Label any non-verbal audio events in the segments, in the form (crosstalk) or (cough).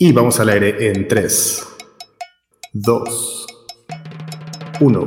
Y vamos al aire en 3, 2, 1.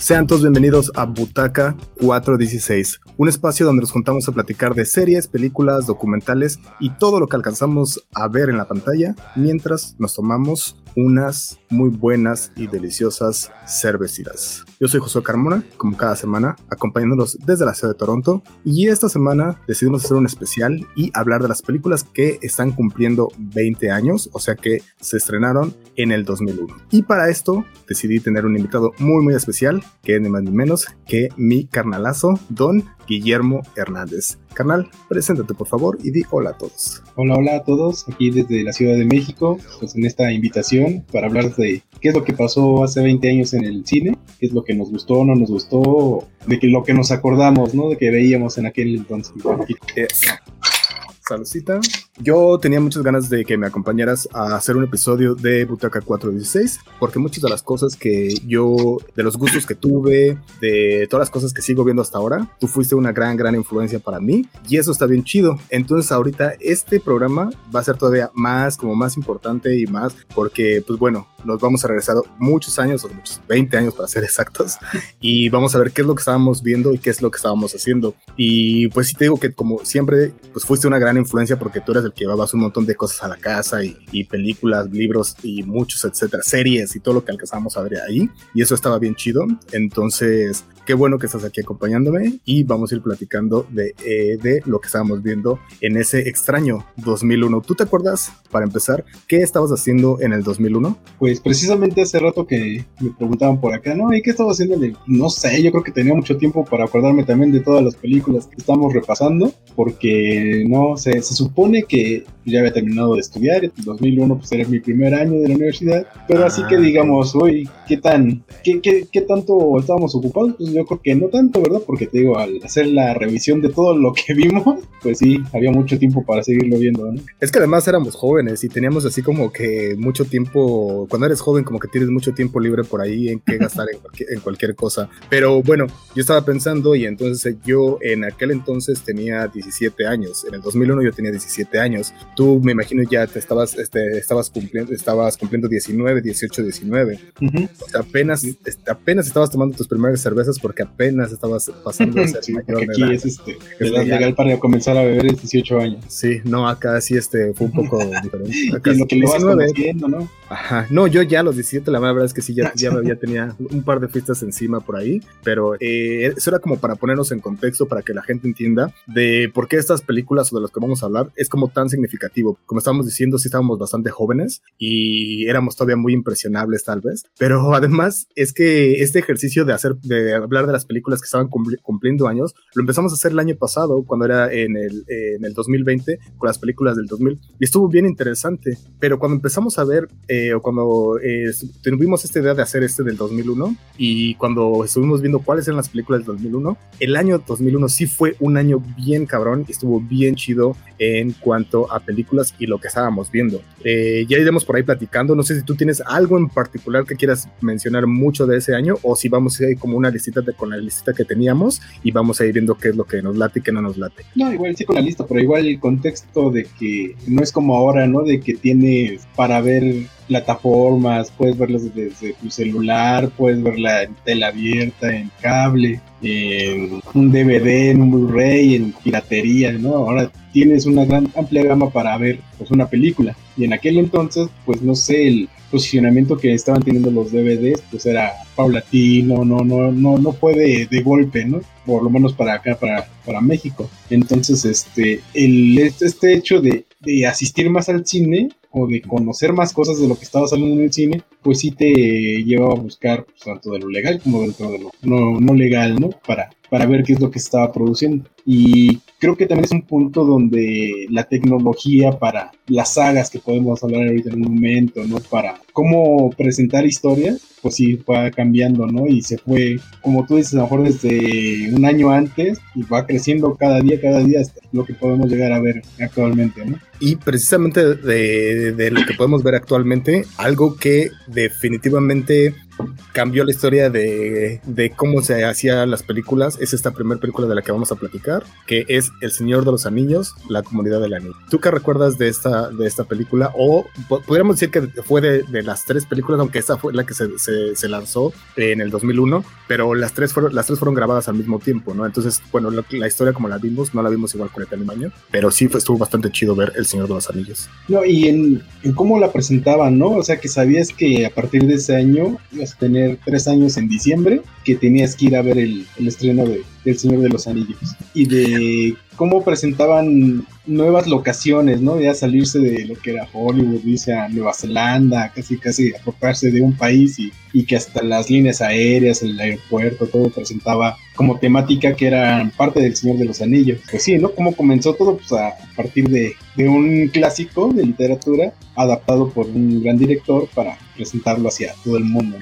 Sean todos bienvenidos a Butaca 416, un espacio donde nos juntamos a platicar de series, películas, documentales y todo lo que alcanzamos a ver en la pantalla mientras nos tomamos unas muy buenas y deliciosas cervecitas. Yo soy José Carmona, como cada semana, acompañándolos desde la ciudad de Toronto y esta semana decidimos hacer un especial y hablar de las películas que están cumpliendo 20 años, o sea que se estrenaron en el 2001. Y para esto decidí tener un invitado muy muy especial, que es ni más ni menos que mi carnalazo, Don Guillermo Hernández. Carnal, preséntate por favor y di hola a todos. Hola, hola a todos, aquí desde la Ciudad de México, pues en esta invitación para hablar de qué es lo que pasó hace 20 años en el cine, qué es lo que nos gustó, no nos gustó, de que lo que nos acordamos, ¿no? De que veíamos en aquel entonces. Saludcita. Yo tenía muchas ganas de que me acompañaras a hacer un episodio de Butaca 416, porque muchas de las cosas que yo, de los gustos que tuve, de todas las cosas que sigo viendo hasta ahora, tú fuiste una gran, gran influencia para mí y eso está bien chido. Entonces ahorita este programa va a ser todavía más, como más importante y más, porque pues bueno, nos vamos a regresar muchos años, o muchos 20 años para ser exactos, y vamos a ver qué es lo que estábamos viendo y qué es lo que estábamos haciendo. Y pues sí te digo que como siempre, pues fuiste una gran influencia porque tú eres el que llevabas un montón de cosas a la casa y, películas, libros y muchos, etcétera, series y todo lo que alcanzamos a ver ahí. Y eso estaba bien chido. Entonces, qué bueno que estás aquí acompañándome y vamos a ir platicando de, eh, de lo que estábamos viendo en ese extraño 2001. ¿Tú te acuerdas, para empezar, qué estabas haciendo en el 2001? Pues precisamente hace rato que me preguntaban por acá, ¿no? ¿Y qué estaba haciendo? No sé, yo creo que tenía mucho tiempo para acordarme también de todas las películas que estamos repasando, porque no, se, se supone que ya había terminado de estudiar, en 2001 pues era mi primer año de la universidad, pero así que ah, digamos, hoy, ¿qué tan, qué, qué, qué tanto estábamos ocupados? Pues yo creo que no tanto, ¿verdad? Porque te digo, al hacer la revisión de todo lo que vimos, (laughs) pues sí, había mucho tiempo para seguirlo viendo, ¿no? Es que además éramos jóvenes y teníamos así como que mucho tiempo, cuando eres joven como que tienes mucho tiempo libre por ahí en que gastar en, cualquier, en cualquier cosa. Pero bueno, yo estaba pensando y entonces yo en aquel entonces tenía 17 años, en el 2001 yo tenía 17 años. Tú me imagino ya te estabas, este, estabas cumpliendo, estabas cumpliendo 19, 18, 19. O sea, apenas, apenas estabas tomando tus primeras cervezas porque apenas estabas pasando a ser (laughs) sí, aquí es este, edad legal para comenzar a beber es 18 años. Sí, no, acá sí este, fue un poco (laughs) diferente. Acá y lo que lo vas conociendo, ¿no? Ajá, no, yo ya a los 17, la verdad es que sí, ya, ya, ya (laughs) tenía un par de fiestas encima por ahí, pero eh, eso era como para ponernos en contexto, para que la gente entienda de por qué estas películas o de las que vamos a hablar es como tan significativo. Como estábamos diciendo, sí estábamos bastante jóvenes y éramos todavía muy impresionables tal vez, pero además es que este ejercicio de hacer, de hablar de las películas que estaban cumpliendo años, lo empezamos a hacer el año pasado, cuando era en el, en el 2020, con las películas del 2000, y estuvo bien interesante, pero cuando empezamos a ver, eh, o cuando eh, tuvimos esta idea de hacer este del 2001, y cuando estuvimos viendo cuáles eran las películas del 2001, el año 2001 sí fue un año bien cabrón, estuvo bien chido en cuanto a películas y lo que estábamos viendo. Eh, ya iremos por ahí platicando, no sé si tú tienes algo en particular que quieras mencionar mucho de ese año, o si vamos a ir como una listita con la lista que teníamos y vamos a ir viendo qué es lo que nos late y qué no nos late. No, igual sí con la lista, pero igual el contexto de que no es como ahora, ¿no? De que tienes para ver plataformas, puedes verlas desde tu celular, puedes verla en tela abierta, en cable, en un DVD, en un Blu-ray, en piratería, ¿no? Ahora tienes una gran amplia gama para ver pues una película. Y en aquel entonces, pues no sé, el posicionamiento que estaban teniendo los DVDs, pues era paulatino, no, no, no, no fue de, golpe, ¿no? Por lo menos para acá, para, para México. Entonces, este, el, este hecho de, de asistir más al cine o de conocer más cosas de lo que estaba saliendo en el cine, pues sí te lleva a buscar pues, tanto de lo legal como dentro de lo no, no legal, ¿no? Para, para ver qué es lo que estaba produciendo. Y creo que también es un punto donde la tecnología para las sagas que podemos hablar ahorita en un momento, ¿no? Para cómo presentar historias, pues sí va cambiando, ¿no? Y se fue, como tú dices, a lo mejor desde un año antes y va creciendo cada día, cada día hasta lo que podemos llegar a ver actualmente, ¿no? Y precisamente de, de, lo que podemos ver actualmente, algo que definitivamente cambió la historia de, de cómo se hacían las películas es esta primera película de la que vamos a platicar, que es El Señor de los Anillos, la comunidad del anillo. ¿Tú qué recuerdas de esta, de esta película? O podríamos decir que fue de, de las tres películas, aunque esta fue la que se, se, lanzó en el 2001, pero las tres, fueron, las tres fueron grabadas al mismo tiempo, ¿no? Entonces, bueno, la, historia como la vimos, no la vimos igual con el año, pero sí fue, estuvo bastante chido ver El Señor de los Anillos. No, y en, en cómo la presentaban, ¿no? O sea, que sabías que a partir de ese año tener tres años en diciembre, que tenías que ir a ver el, el estreno de El Señor de los Anillos. Y de cómo presentaban nuevas locaciones, ¿no? Ya salirse de lo que era Hollywood, irse a Nueva Zelanda, casi casi apropiarse de un país y, y, que hasta las líneas aéreas, el aeropuerto, todo presentaba como temática que era parte del Señor de los Anillos. Pues sí, ¿no? Cómo comenzó todo pues a partir de, de un clásico de literatura adaptado por un gran director para presentarlo hacia todo el mundo.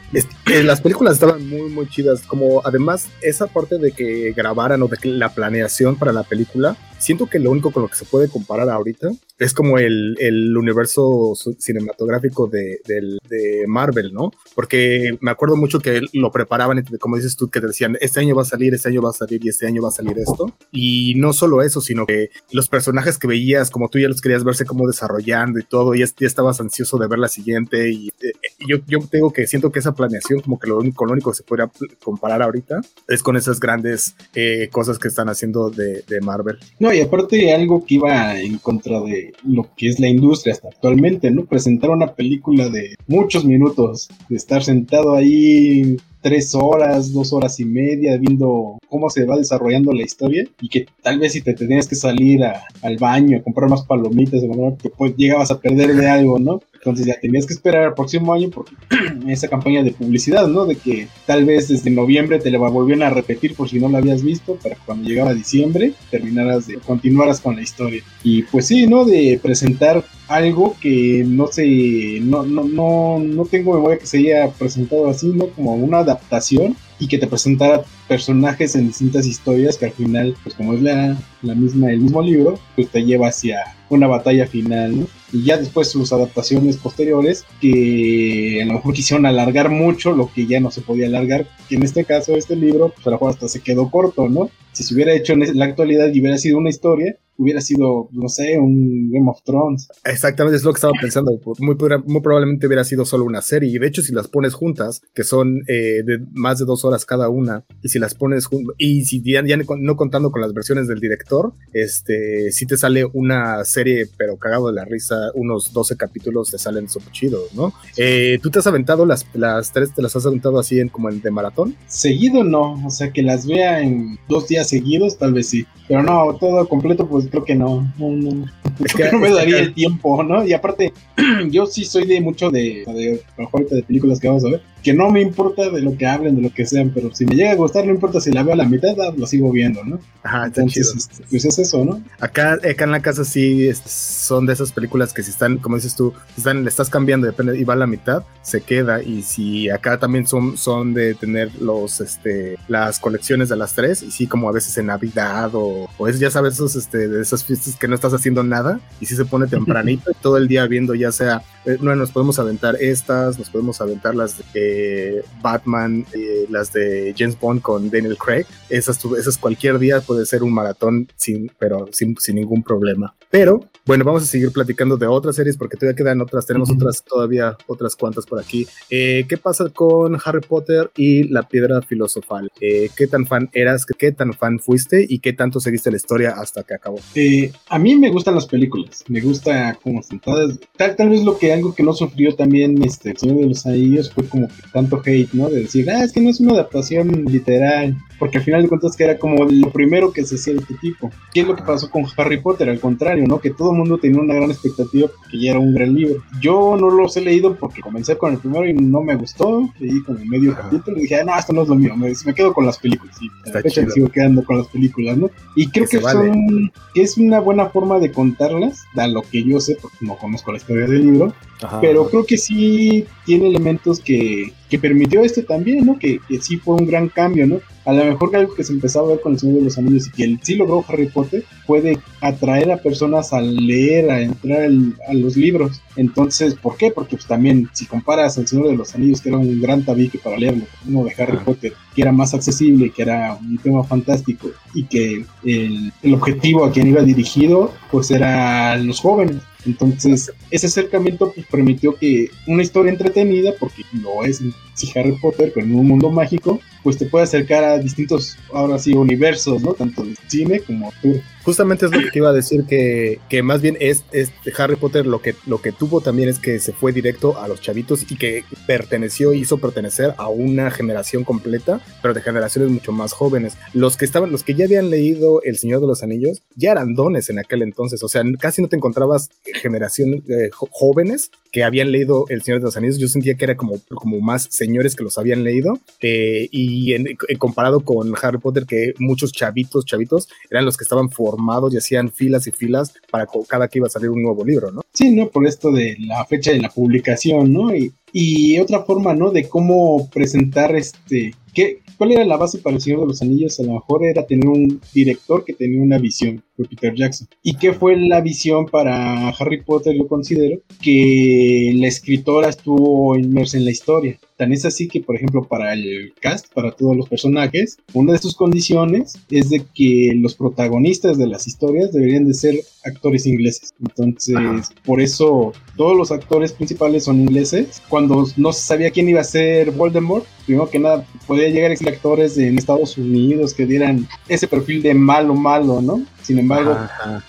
Las películas estaban muy, muy chidas, como además esa parte de que grabaran o de que la planeación para la película, siento que lo único con lo que se puede comparar ahorita es como el, el universo cinematográfico de, de, Marvel, ¿no? Porque me acuerdo mucho que lo preparaban, como dices tú, que te decían, este año va a salir, este año va a salir y este año va a salir esto. Y no solo eso, sino que los personajes que veías, como tú ya los querías verse como desarrollando y todo, y ya, estabas ansioso de ver la siguiente. Y, eh, yo, yo tengo que siento que esa planeación, como que lo único, lo único que se podría comparar ahorita, es con esas grandes eh, cosas que están haciendo de, de Marvel. No, y aparte algo que iba en contra de lo que es la industria hasta actualmente, ¿no? Presentar una película de muchos minutos, de estar sentado ahí tres horas, dos horas y media viendo cómo se va desarrollando la historia y que tal vez si te tenías que salir al baño a comprar más palomitas, que pues llegabas a perder de algo, ¿no? Entonces ya tenías que esperar al próximo año porque (clears throat) esa campaña de publicidad, ¿no? De que tal vez desde noviembre te la volvieran a repetir por si no la habías visto para que cuando llegaba diciembre terminaras de continuaras con la historia. Y pues sí, ¿no? De presentar algo que no sé, no, no, no, no tengo memoria que se haya presentado así, ¿no? Como una adaptación y que te presentara personajes en distintas historias que al final, pues como es la, la misma, el mismo libro, pues te lleva hacia una batalla final, ¿no? Y ya después sus adaptaciones posteriores, que a lo mejor quisieron alargar mucho lo que ya no se podía alargar, que en este caso este libro, pues a lo mejor hasta se quedó corto, ¿no? Si se hubiera hecho en la actualidad y hubiera sido una historia, hubiera sido, no sé, un Game of Thrones. Exactamente, es lo que estaba pensando. Muy, muy probablemente hubiera sido solo una serie. Y de hecho, si las pones juntas, que son eh, de más de dos horas cada una, y si las pones y si ya, no contando con las versiones del director, este, si te sale una serie, pero cagado de la risa, unos 12 capítulos te salen súper chidos, ¿no? Eh, ¿Tú te has aventado las, las tres, te las has aventado así en como en de maratón? Seguido no, o sea, que las vea en dos días seguidos, tal vez sí. Pero no, todo completo, pues creo que no. No, no, es que, no me daría el tiempo, ¿no? Y aparte, (clears throat) yo sí soy de mucho de, de, de, de películas que vamos a ver que no me importa de lo que hablen, de lo que sean, pero si me llega a gustar, no importa si la veo a la mitad, ah, lo sigo viendo, ¿no? Ajá, Entonces, este, pues es eso, ¿no? Acá, acá en la casa sí son de esas películas que si están, como dices tú, están, le estás cambiando, depende, y va a la mitad, se queda. Y si acá también son, son de tener los, este, las colecciones de las tres, y sí, como a veces en Navidad o, o es, ya sabes, esos, este, de esas fiestas que no estás haciendo nada, y si se pone tempranito, (laughs) todo el día viendo, ya sea, eh, no, nos podemos aventar estas, nos podemos aventar las de Batman, eh, las de James Bond con Daniel Craig, esas, esas cualquier día puede ser un maratón sin, pero sin, sin ningún problema. Pero bueno, vamos a seguir platicando de otras series porque todavía quedan otras, tenemos otras todavía otras cuantas por aquí. Eh, ¿Qué pasa con Harry Potter y la piedra filosofal? Eh, ¿Qué tan fan eras? ¿Qué tan fan fuiste? ¿Y qué tanto seguiste la historia hasta que acabó? a mí me gustan las películas, me gusta como sentadas. Tal, tal vez lo que algo que no sufrió también este, el Señor de los Anillos fue como tanto hate, ¿no? De decir, ah, es que no es una adaptación literal porque al final de cuentas que era como lo primero que se hacía este tipo. ¿Qué es lo que pasó con Harry Potter? Al contrario, ¿no? Que todo el mundo tenía una gran expectativa porque ya era un gran libro. Yo no los he leído porque comencé con el primero y no me gustó, leí como medio capítulo y dije, ah, no, esto no es lo mío, me, quedo con las películas. Y a la fecha me sigo quedando con las películas, ¿no? Y creo que, son, que es una buena forma de contarlas, da lo que yo sé, porque no conozco la historia del libro, pero creo que sí tiene elementos que que permitió esto también, ¿no? Que, que sí fue un gran cambio, ¿no? a lo mejor algo que se empezaba a ver con el Señor de los Anillos y que él sí logró Harry Potter puede atraer a personas a leer, a entrar a los libros. Entonces, ¿por qué? Porque pues también si comparas el Señor de los Anillos, que era un gran tabique para leerlo, uno de Harry Potter, que era más accesible, que era un tema fantástico y que el, el objetivo a quien iba dirigido pues era los jóvenes. Entonces, ese acercamiento pues, permitió que una historia entretenida, porque lo es si Harry Potter, pero en un mundo mágico, pues te puede acercar a distintos, ahora sí, universos, ¿no? Tanto de cine como tour. Justamente es lo que te iba a decir, que, que más bien es, es, Harry Potter lo que, lo que tuvo también es que se fue directo a los chavitos y que perteneció, hizo pertenecer a una generación completa, pero de generaciones mucho más jóvenes. Los que estaban, los que ya habían leído El Señor de los Anillos, ya eran dones en aquel entonces, o sea, casi no te encontrabas generaciones eh, jóvenes que habían leído El Señor de los Anillos, yo sentía que era como, como más señores que los habían leído, eh, y en, comparado con Harry Potter, que muchos chavitos, chavitos, eran los que estaban formados y hacían filas y filas para cada que iba a salir un nuevo libro, ¿no? Sí, ¿no? Por esto de la fecha de la publicación, ¿no? Y, y otra forma, ¿no? De cómo presentar este... ¿qué, ¿Cuál era la base para El Señor de los Anillos? A lo mejor era tener un director que tenía una visión, fue Peter Jackson. ¿Y qué fue la visión para Harry Potter? Yo considero que la escritora estuvo inmersa en la historia. Tan es así que, por ejemplo, para el cast, para todos los personajes, una de sus condiciones es de que los protagonistas de las historias deberían de ser actores ingleses. Entonces, por eso todos los actores principales son ingleses. Cuando no se sabía quién iba a ser Voldemort, primero que nada, podía llegar a actores en Estados Unidos que dieran ese perfil de malo, malo, ¿no? Sin embargo,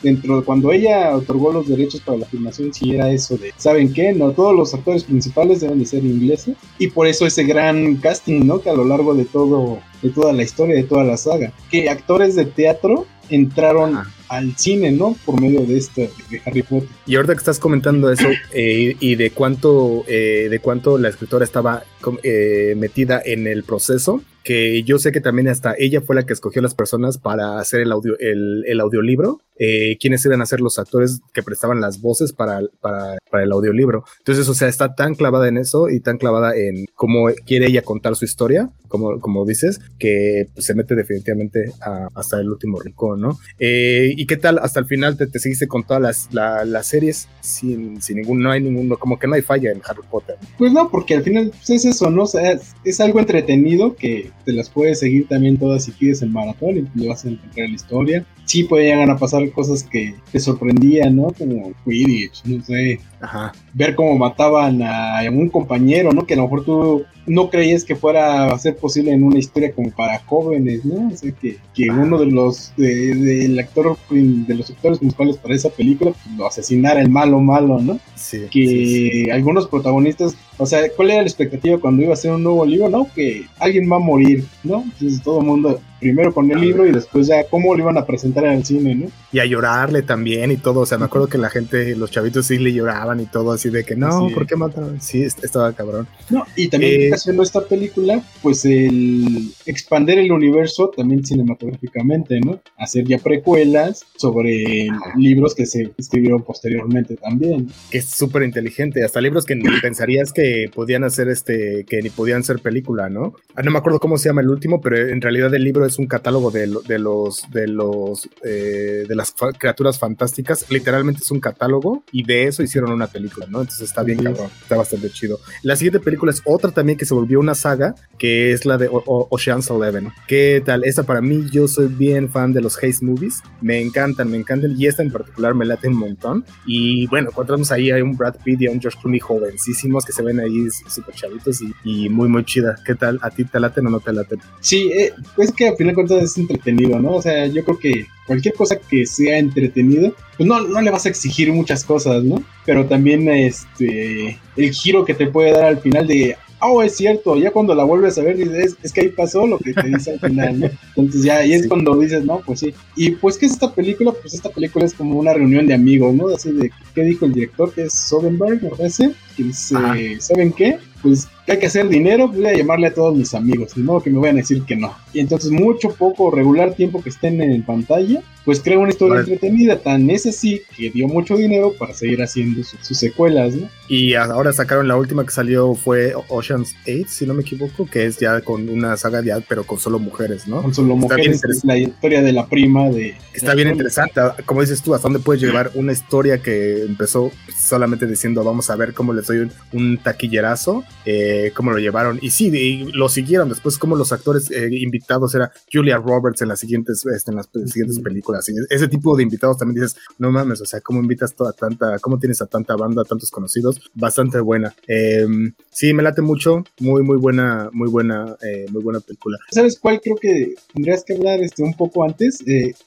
dentro de cuando ella otorgó los derechos para la filmación, sí era eso de, ¿saben qué? No, todos los actores principales deben de ser ingleses. Y por eso ese gran casting, ¿no? Que a lo largo de todo, de toda la historia, de toda la saga, que actores de teatro entraron al cine, ¿no? Por medio de este de Harry Potter. Y ahorita que estás comentando eso (clears throat) eh, y de cuánto eh, de cuánto la escritora estaba eh, metida en el proceso, que yo sé que también hasta ella fue la que escogió las personas para hacer el audio el, audiolibro, eh, quiénes iban a ser los actores que prestaban las voces para, para, para, el audiolibro. Entonces, o sea, está tan clavada en eso y tan clavada en cómo quiere ella contar su historia, como, como dices, que pues, se mete definitivamente hasta el último rincón, ¿no? Eh, ¿Y qué tal? Hasta el final te, te seguiste con todas las, las series sin, sin ningún, no hay ninguno, como que no hay falla en Harry Potter. Pues no, porque al final pues, es eso, ¿no? O sea, es algo entretenido que te las puedes seguir también todas si quieres en maratón y le vas a encontrar la historia. Sí puede llegar a pasar cosas que te sorprendían, ¿no? Como Quidditch, no sé. Ajá. Ver cómo mataban a un compañero, ¿no? Que a lo mejor tú no creías que fuera a ser posible en una historia como para jóvenes, ¿no? O sea, que, que uno de los, del actor, de los actores principales para esa película, pues, lo asesinara el malo malo, ¿no? Sí. Que algunos protagonistas, o sea, ¿cuál era la expectativa cuando iba a hacer un nuevo libro? No, que alguien va a morir, ¿no? Entonces todo el mundo, primero con el libro y después ya cómo lo iban a presentar en el cine, ¿no? Y a llorarle también y todo, o sea, me acuerdo que la gente, los chavitos sí le lloraban y todo, así de que no, ¿por qué mataron? Sí, estaba cabrón. No, y también eh, haciendo esta película, pues el expander el universo también cinematográficamente, ¿no? Hacer ya precuelas sobre libros que se escribieron posteriormente también. Que es súper inteligente, hasta libros que ni pensarías que podían hacer este, que ni podían ser película, ¿no? Ah, no me acuerdo cómo se llama el último, pero en realidad el libro es un catálogo de, de los, de los, eh, de las criaturas fantásticas, literalmente es un catálogo y de eso hicieron una película, ¿no? Entonces está bien cabrón, está bastante chido. La siguiente película es otra también que se volvió una saga, que es la de Ocean's Eleven. ¿Qué tal? Esta para mí, yo soy bien fan de los Haze Movies, me encantan, me encantan, y esta en particular me late un montón. Y bueno, encontramos ahí a un Brad Pitt y a un George Clooney jovencísimos que se ven ahí súper chavitos y, muy, muy chida. ¿Qué tal? ¿A ti te laten o no te laten? Sí, eh, pues que final de cuentas es entretenido, ¿no? O sea, yo creo que cualquier cosa que sea entretenido, pues no, no le vas a exigir muchas cosas, ¿no? Pero también este el giro que te puede dar al final de oh, es cierto, ya cuando la vuelves a ver dices, es, que ahí pasó lo que te dice al final, ¿no? Entonces ya ahí es cuando dices, no, pues sí. Y pues, ¿qué es esta película? Pues esta película es como una reunión de amigos, ¿no? Así de, ¿qué dijo el director? Que es Soderbergh, me parece, que dice, ¿saben qué? Pues que hay que hacer dinero, voy a llamarle a todos mis amigos, de modo que me vayan a decir que no. Y entonces mucho, poco, regular tiempo que estén en pantalla, pues crea una historia entretenida. Tan es así que dio mucho dinero para seguir haciendo sus secuelas, ¿no? Y ahora sacaron la última que salió fue Ocean's 8, si no me equivoco, que es ya con una saga de pero con solo mujeres, ¿no? Con solo mujeres, es la historia de la prima de... Está bien interesante, como dices tú, hasta dónde puedes llevar una historia que empezó solamente diciendo vamos a ver cómo les doy un, taquillerazo, eh, cómo lo llevaron. Y sí, lo siguieron después como los actores eh, invitados era Julia Roberts en las siguientes, este, en las siguientes películas. Y ese tipo de invitados también dices, no mames, o sea, ¿cómo invitas toda tanta, cómo tienes a tanta banda, tantos conocidos? Bastante buena. Em, sí, me late mucho, muy, muy buena, muy buena, eh, muy buena película. ¿Sabes cuál creo que tendrías que hablar este, un poco antes?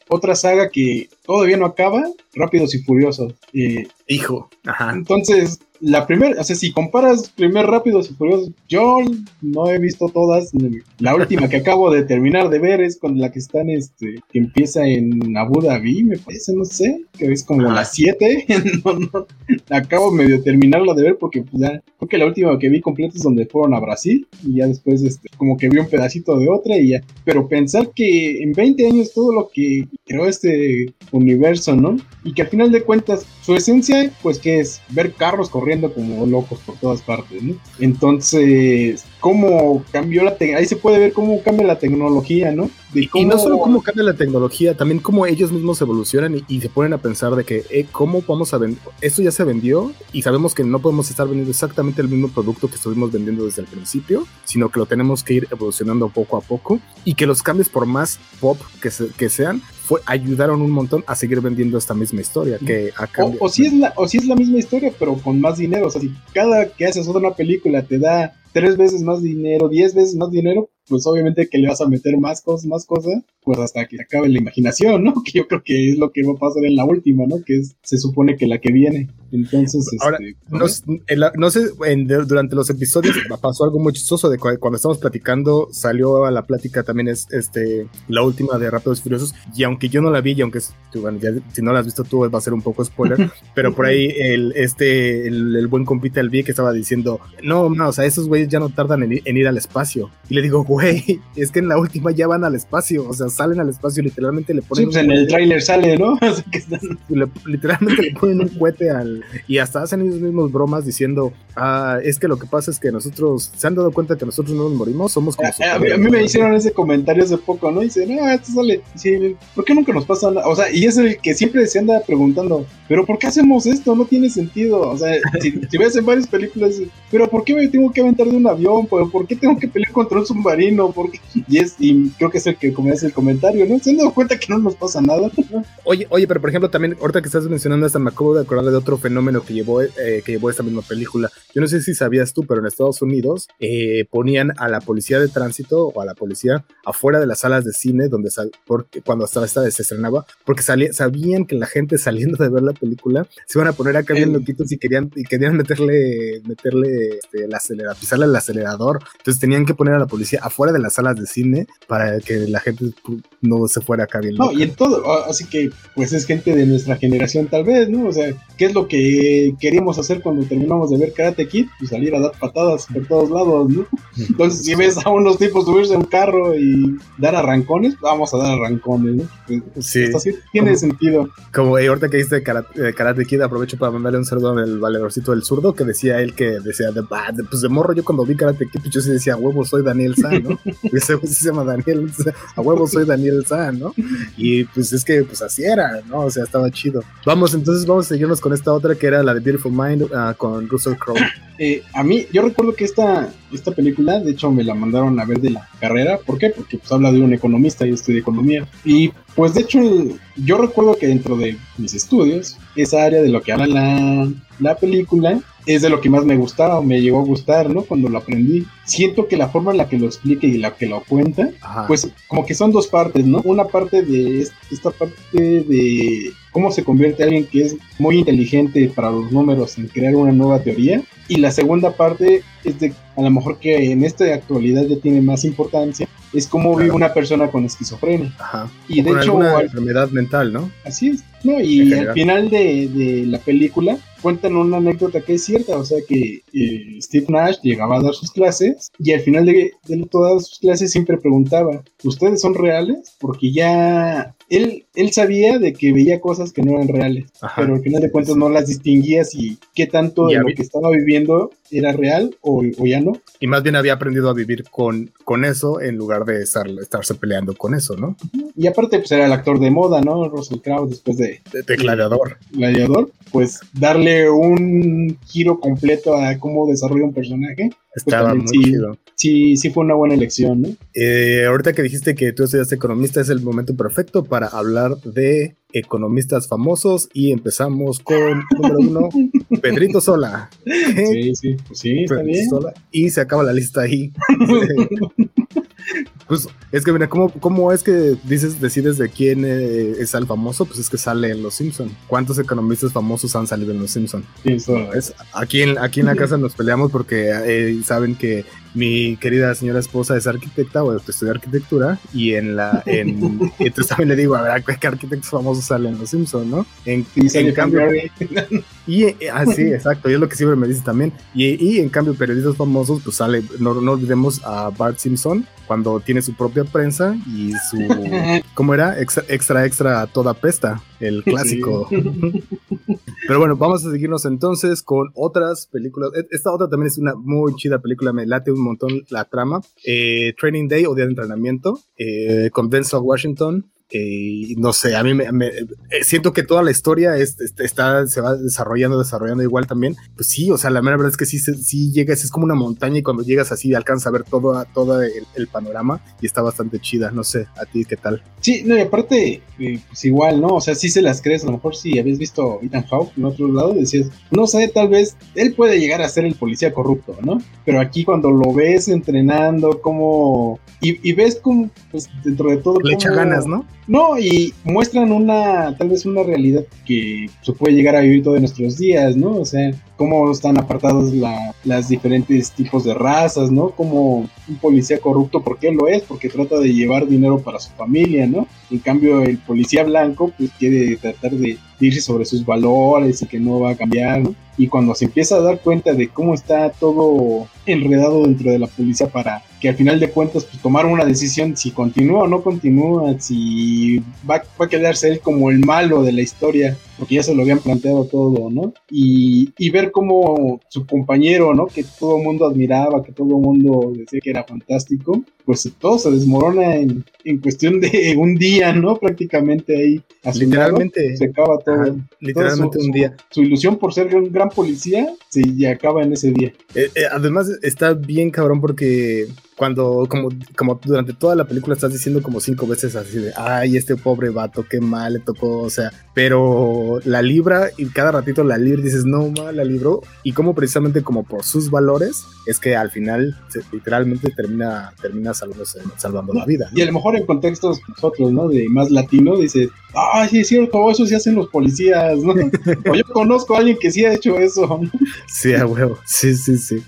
otra saga que todavía no acaba, Rápidos y Furiosos. Hijo, ajá. Entonces, la primera, o sea, si comparas primer Rápidos y Furiosos, yo no he visto todas. La última que (laughs) acabo de terminar de ver es con la que están, este, que empieza en Abu Dhabi, me parece, no sé, que es como las 7. (laughs) no, no, acabo medio terminarla de ver porque pues, ya, creo que la última que vi completa es donde fueron a Brasil y ya después, este, como que vi un pedacito de otra y ya. Pero pensar que en 20 años todo lo que creó este universo, ¿no? Y que al final de cuentas, su esencia, pues que es ver carros corriendo como locos por todas partes, ¿no? Entonces, cómo cambió la tecnología, ahí se puede ver cómo cambia la tecnología, ¿no? Y no solo cómo cambia la tecnología, también cómo ellos mismos evolucionan y, se ponen a pensar de que, eh, ¿cómo vamos a vender? Esto ya se vendió y sabemos que no podemos estar vendiendo exactamente el mismo producto que estuvimos vendiendo desde el principio, sino que lo tenemos que ir evolucionando poco a poco y que los cambios, por más pop que, que sean, fue, ayudaron un montón a seguir vendiendo esta misma historia. Que o, si es la, o si es la misma historia, pero con más dinero. O sea, si cada que haces otra película te da tres veces más dinero, diez veces más dinero, pues obviamente que le vas a meter más cosas, más cosas, pues hasta que acabe la imaginación, ¿no? (laughs) Que yo creo que es lo que va a pasar en la última, ¿no? Que es, se supone que la que viene. Entonces, Ahora, este, no, sé, durante los episodios pasó algo muy chistoso de cuando estamos platicando, salió a la plática también es este la última de Rápidos y Furiosos, y aunque yo no la vi, y aunque bueno, ya, si no la has visto tú va a ser un poco spoiler, (laughs) pero por ahí el, este, el, buen compita el que estaba diciendo, no, no, o sea, esos güeyes ya no tardan en, en ir al espacio. Y le digo, güey, es que en la última ya van al espacio, o sea, salen al espacio, literalmente le ponen... Sí, pues en el tráiler sale, ¿no? (laughs) (laughs) literalmente le ponen un cohete al... Y hasta hacen ellos mismos bromas diciendo, ah, es que lo que pasa es que nosotros, ¿se han dado cuenta que nosotros no nos morimos? Somos como... A, mí, me hicieron ese comentario hace poco, ¿no? Y dicen, ah, esto sale... Sí, ¿por qué nunca nos pasa nada? O sea, y es el que siempre se anda preguntando, ¿pero por qué hacemos esto? No tiene sentido. O sea, (laughs) si, si ves en varias películas, ¿pero por qué me tengo que aventar de un avión? ¿Pero ¿Por qué tengo que pelear contra un submarino? ¿Por y, es, y creo que es el que como el comentario, ¿no? Se han dado cuenta que no nos pasa nada. Oye, oye, pero por ejemplo, también, ahorita que estás mencionando esta, me acabo de acordar de otro fenómeno que llevó, eh, que llevó esta misma película. Yo no sé si sabías tú, pero en Estados Unidos eh, ponían a la policía de tránsito o a la policía afuera de las salas de cine donde sal, porque, cuando estaba esta se estrenaba, porque salía, sabían que la gente (laughs) saliendo de ver la película se iban a poner acá bien loquitos y querían, y querían meterle, meterle este, el acelerador, pisarle el acelerador. Entonces tenían que poner a la policía afuera de las salas de cine para que la gente no se fuera acá bien. No, y en todo, así que pues es gente de nuestra generación tal vez, ¿no? O sea, ¿qué es lo que queríamos hacer cuando terminamos de ver Karate Kid? Pues salir a dar patadas por todos lados, ¿no? Entonces, si ves a unos tipos subirse a un carro y dar arrancones, vamos a dar arrancones, ¿no? Pues, sí. Así tiene sentido. Como eh, ahorita que dice karate, karate, Kid, aprovecho para mandarle un saludo al valedorcito del zurdo que decía él que decía, de, pues de morro, yo cuando vi Karate Kid, pues yo sí decía, huevo, soy Daniel San, ¿no? ese se llama Daniel, a huevo soy Daniel San, (laughs) ¿no? Y pues es que pues así era, ¿no? O sea, estaba chido. Vamos, entonces vamos a seguirnos con esta otra que era la de Beautiful Mind uh, con Russell Crowe. Eh, a mí, yo recuerdo que esta, esta película, de hecho, me la mandaron a ver de la carrera. ¿Por qué? Porque pues habla de un economista, y estudio economía. Y pues de hecho, yo recuerdo que dentro de mis estudios, esa área de lo que habla la, la película es de lo que más me gustaba o me llegó a gustar, ¿no? Cuando lo aprendí. Siento que la forma en la que lo explica y la que lo cuenta, pues como que son dos partes, ¿no? Una parte de esta parte de cómo se convierte alguien que es muy inteligente para los números en crear una nueva teoría. Y la segunda parte es de, a lo mejor que en esta actualidad ya tiene más importancia, es cómo vive una persona con esquizofrenia. Ajá. Y de hecho, alguna enfermedad mental, ¿no? Así es. No, y al final de, de la película cuentan una anécdota que es cierta, o sea que eh, Steve Nash llegaba a dar sus clases y al final de, de, todas sus clases siempre preguntaba, ¿ustedes son reales? Porque ya él, él sabía de que veía cosas que no eran reales, pero al final de cuentas no las distinguía si qué tanto de lo que estaba viviendo era real o, o, ya no. Y más bien había aprendido a vivir con, con eso en lugar de estar, estarse peleando con eso, ¿no? Y aparte, pues era el actor de moda, ¿no? Russell Crowe después de... De, de gladiador. Gladiador, pues darle un giro completo a cómo desarrolla un personaje. Pues Estaba muy sí, chido. Sí, sí fue una buena elección, ¿no? Eh, ahorita que dijiste que tú estudiaste economista, es el momento perfecto para hablar de economistas famosos y empezamos con (laughs) número uno, Pedrito Sola. Sí, sí, pues sí, está bien. Sola, y se acaba la lista ahí. (laughs) (laughs) Pues es que mira, ¿cómo, ¿cómo, es que dices, decides de quién eh, es el famoso? Pues es que sale en Los Simpson. ¿Cuántos economistas famosos han salido en Los Simpson? Sí, es, aquí, en, aquí en la casa nos peleamos porque eh, saben que mi querida señora esposa es arquitecta o estudia arquitectura y en la en, (laughs) entonces también le digo a ver qué arquitectos famosos salen en los Simpsons no en, en cambio (laughs) y así ah, exacto y es lo que siempre me dice también y, y en cambio periodistas famosos pues sale no, no olvidemos a Bart Simpson cuando tiene su propia prensa y su (laughs) cómo era extra extra, extra toda pesta el clásico (laughs) pero bueno vamos a seguirnos entonces con otras películas e, esta otra también es una muy chida película me late un montón la trama. Eh, Training Day o Día de Entrenamiento eh, con Denzel Washington. Eh, no sé, a mí me, siento que toda la historia está, se va desarrollando, desarrollando igual también. Pues sí, o sea, la verdad es que sí, sí llegas, es como una montaña y cuando llegas así alcanza a ver todo, todo el, panorama y está bastante chida. No sé, a ti qué tal. Sí, no, y aparte, pues igual, ¿no? O sea, sí se las crees, a lo mejor si habéis visto Ethan Hawke en otro lado, decías, no sé, tal vez él puede llegar a ser el policía corrupto, ¿no? Pero aquí cuando lo ves entrenando, como... Y, ves como, pues dentro de todo... Le echa ganas, ¿no? No, y muestran una, tal vez una realidad que se puede llegar a vivir todos nuestros días, ¿no? O sea, cómo están apartados la, las diferentes tipos de razas, ¿no? Como un policía corrupto, ¿por qué lo es? Porque trata de llevar dinero para su familia, ¿no? En cambio, el policía blanco, pues quiere tratar de irse sobre sus valores y que no va a cambiar. Y cuando se empieza a dar cuenta de cómo está todo enredado dentro de la policía para que al final de cuentas pues, tomar una decisión si continúa o no continúa, si va, va, a quedarse él como el malo de la historia, porque ya se lo habían planteado todo, ¿no? Y, y ver cómo su compañero, ¿no? Que todo el mundo admiraba, que todo el mundo decía que era fantástico, pues todo se desmorona en, en cuestión de (laughs) un día, ¿no? Prácticamente ahí. Literalmente. se acaba todo. literalmente un día. Su, ilusión por ser un gran policía se acaba en ese día. Eh, eh, además está bien cabrón porque cuando, como, como durante toda la película estás diciendo como cinco veces así de, ay, este pobre vato, qué mal le tocó, o sea, pero la libra y cada ratito la libra dices, no, mal, la libró, y como precisamente como por sus valores, es que al final literalmente termina, termina salvándose, salvando la vida. Y a lo mejor en contextos nosotros, ¿no? De más latino, dices, ay, sí es cierto, eso sí hacen los policías, ¿no? (laughs) o yo conozco a alguien que sí ha hecho eso. sí, a huevo, sí, sí, sí.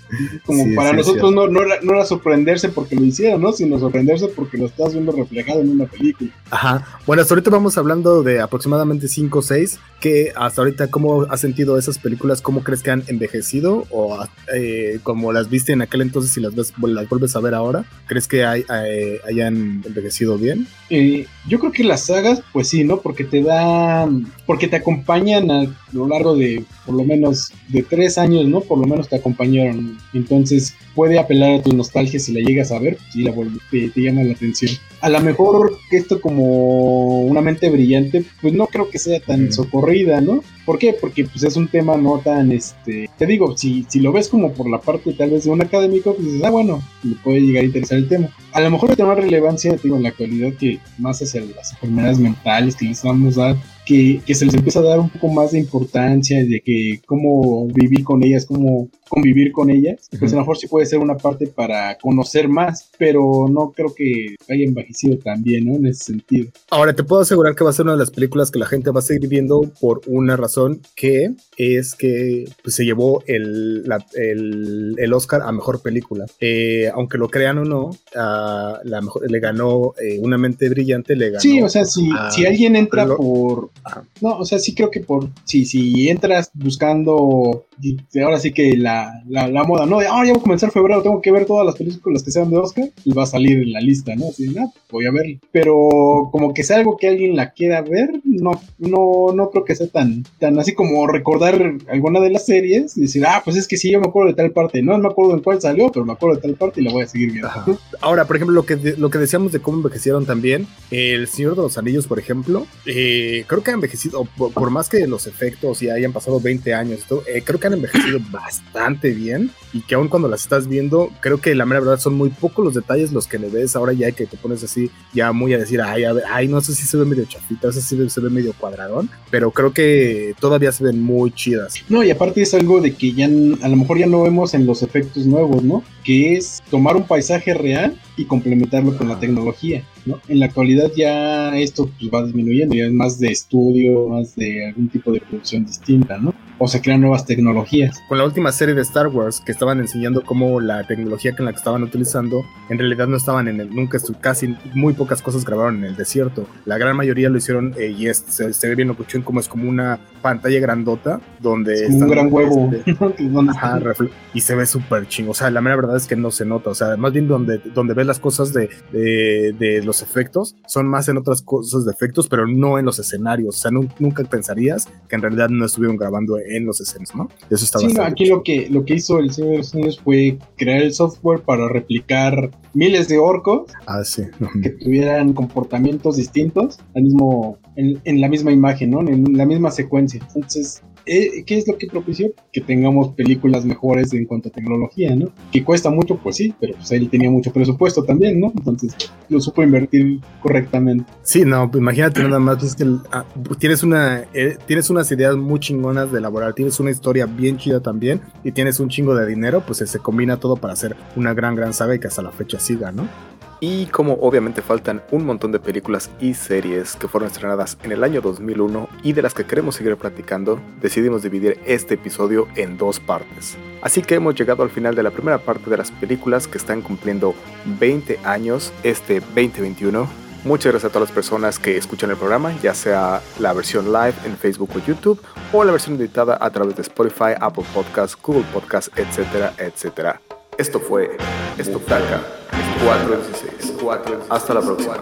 Como para nosotros no, no, era, no era sorprender porque lo hicieron, ¿no? Sino sorprenderse porque lo estás viendo reflejado en una película. Ajá. Bueno, hasta ahorita vamos hablando de aproximadamente 5 o 6, que hasta ahorita, ¿cómo has sentido esas películas? ¿Cómo crees que han envejecido? ¿O eh, como las viste en aquel entonces y las, ves, las vuelves a ver ahora? ¿Crees que hay, eh, hayan envejecido bien? Eh, yo creo que las sagas, pues sí, ¿no? Porque te dan, porque te acompañan a lo largo de por lo menos de tres años, ¿no? Por lo menos te acompañaron. Entonces puede apelar a tu nostalgia si la llegas a ver, si la te, te llama la atención. A lo mejor que esto como una mente brillante, pues no creo que sea tan socorrida, ¿no? ¿Por qué? Porque pues es un tema no tan, este, te digo, si, si lo ves como por la parte tal vez de un académico, pues dices, ah, bueno, le puede llegar a interesar el tema. A lo mejor tiene más relevancia, digo, en la actualidad que más hacia las enfermedades mentales que les vamos a dar, que, que, se les empieza a dar un poco más de importancia, de que cómo vivir con ellas, cómo convivir con ellas, pues a lo mejor sí puede ser una parte para conocer más, pero no creo que haya envejecido tan bien, ¿no? En ese sentido. Ahora, te puedo asegurar que va a ser una de las películas que la gente va a seguir viendo por una razón que es que pues, se llevó el, el, Oscar a Mejor Película. Eh, aunque lo crean o no, la mejor, le ganó eh, Una Mente Brillante, le ganó... Sí, o sea, si, si alguien entra por... No, o sea, sí creo que por... Si, si entras buscando ahora sí que la, la, moda, ¿no? De, ah, ya voy a comenzar febrero, tengo que ver todas las películas que sean de Oscar y va a salir en la lista, ¿no? Así, no, voy a verla. Pero como que sea algo que alguien la quiera ver, no, no, no creo que sea tan, tan así como recordar alguna de las series y decir, ah, pues es que sí, yo me acuerdo de tal parte, no me acuerdo en cuál salió, pero me acuerdo de tal parte y la voy a seguir viendo. Ahora, por ejemplo, lo que, lo que decíamos de cómo envejecieron también, El Señor de los Anillos, por ejemplo, eh, creo que ha envejecido, por, más que los efectos y hayan pasado 20 años, eh, creo que han envejecido (clears throat) bastante bien y que aún cuando las estás viendo, creo que la mera verdad son muy pocos los detalles los que le ves ahora ya que te pones así, ya muy a decir, ay, ay, no sé si se ve medio chafita, si se ve medio cuadradón, pero creo que todavía se ven muy chidas. No, y aparte es algo de que ya a lo mejor ya no vemos en los efectos nuevos, ¿no? Que es tomar un paisaje real y complementarlo con la tecnología. ¿no? En la actualidad ya esto pues, va disminuyendo, ya es más de estudio, más de algún tipo de producción distinta, ¿no? O se crean nuevas tecnologías. Con la última serie de Star Wars que estaban enseñando cómo la tecnología en la que estaban utilizando, en realidad no estaban en el, nunca, casi muy pocas cosas grabaron en el desierto. La gran mayoría lo hicieron eh, y es, se, ve bien locuchón como es como una pantalla grandota donde... Es un gran huevo. Este, (laughs) y se ve súper chingo. O sea, la mera verdad es que no se nota. O sea, más bien donde, donde ves las cosas de, de, los efectos son más en otras cosas de efectos, pero no en los escenarios. O sea, nunca pensarías que en realidad no estuvieron grabando en los escenarios, ¿no? Eso está sí, aquí lo que, lo que hizo el Señor de los Años fue crear el software para replicar miles de orcos ah, sí. que tuvieran comportamientos distintos al mismo, en, en la misma imagen, ¿no? En la misma secuencia. Entonces, eh, ¿qué es lo que propició? Que tengamos películas mejores en cuanto a tecnología, ¿no? Que cuesta mucho, pues sí, pero pues él tenía mucho presupuesto también, ¿no? Entonces lo supo invertir correctamente. Sí, no, pues imagínate nada más, pues que ah, tienes una, eh, tienes unas ideas muy chingonas de elaborar, tienes una historia bien chida también y tienes un chingo de dinero, pues se combina todo para hacer una gran, gran saga y que hasta la fecha siga, ¿no? Y como obviamente faltan un montón de películas y series que fueron estrenadas en el año 2001 y de las que queremos seguir platicando, decidimos dividir este episodio en dos partes. Así que hemos llegado al final de la primera parte de las películas que están cumpliendo 20 años este 2021. Muchas gracias a todas las personas que escuchan el programa, ya sea la versión live en Facebook o YouTube o la versión editada a través de Spotify, Apple Podcasts, Google Podcasts, etcétera, etcétera. Esto fue Esto 416. Hasta la próxima.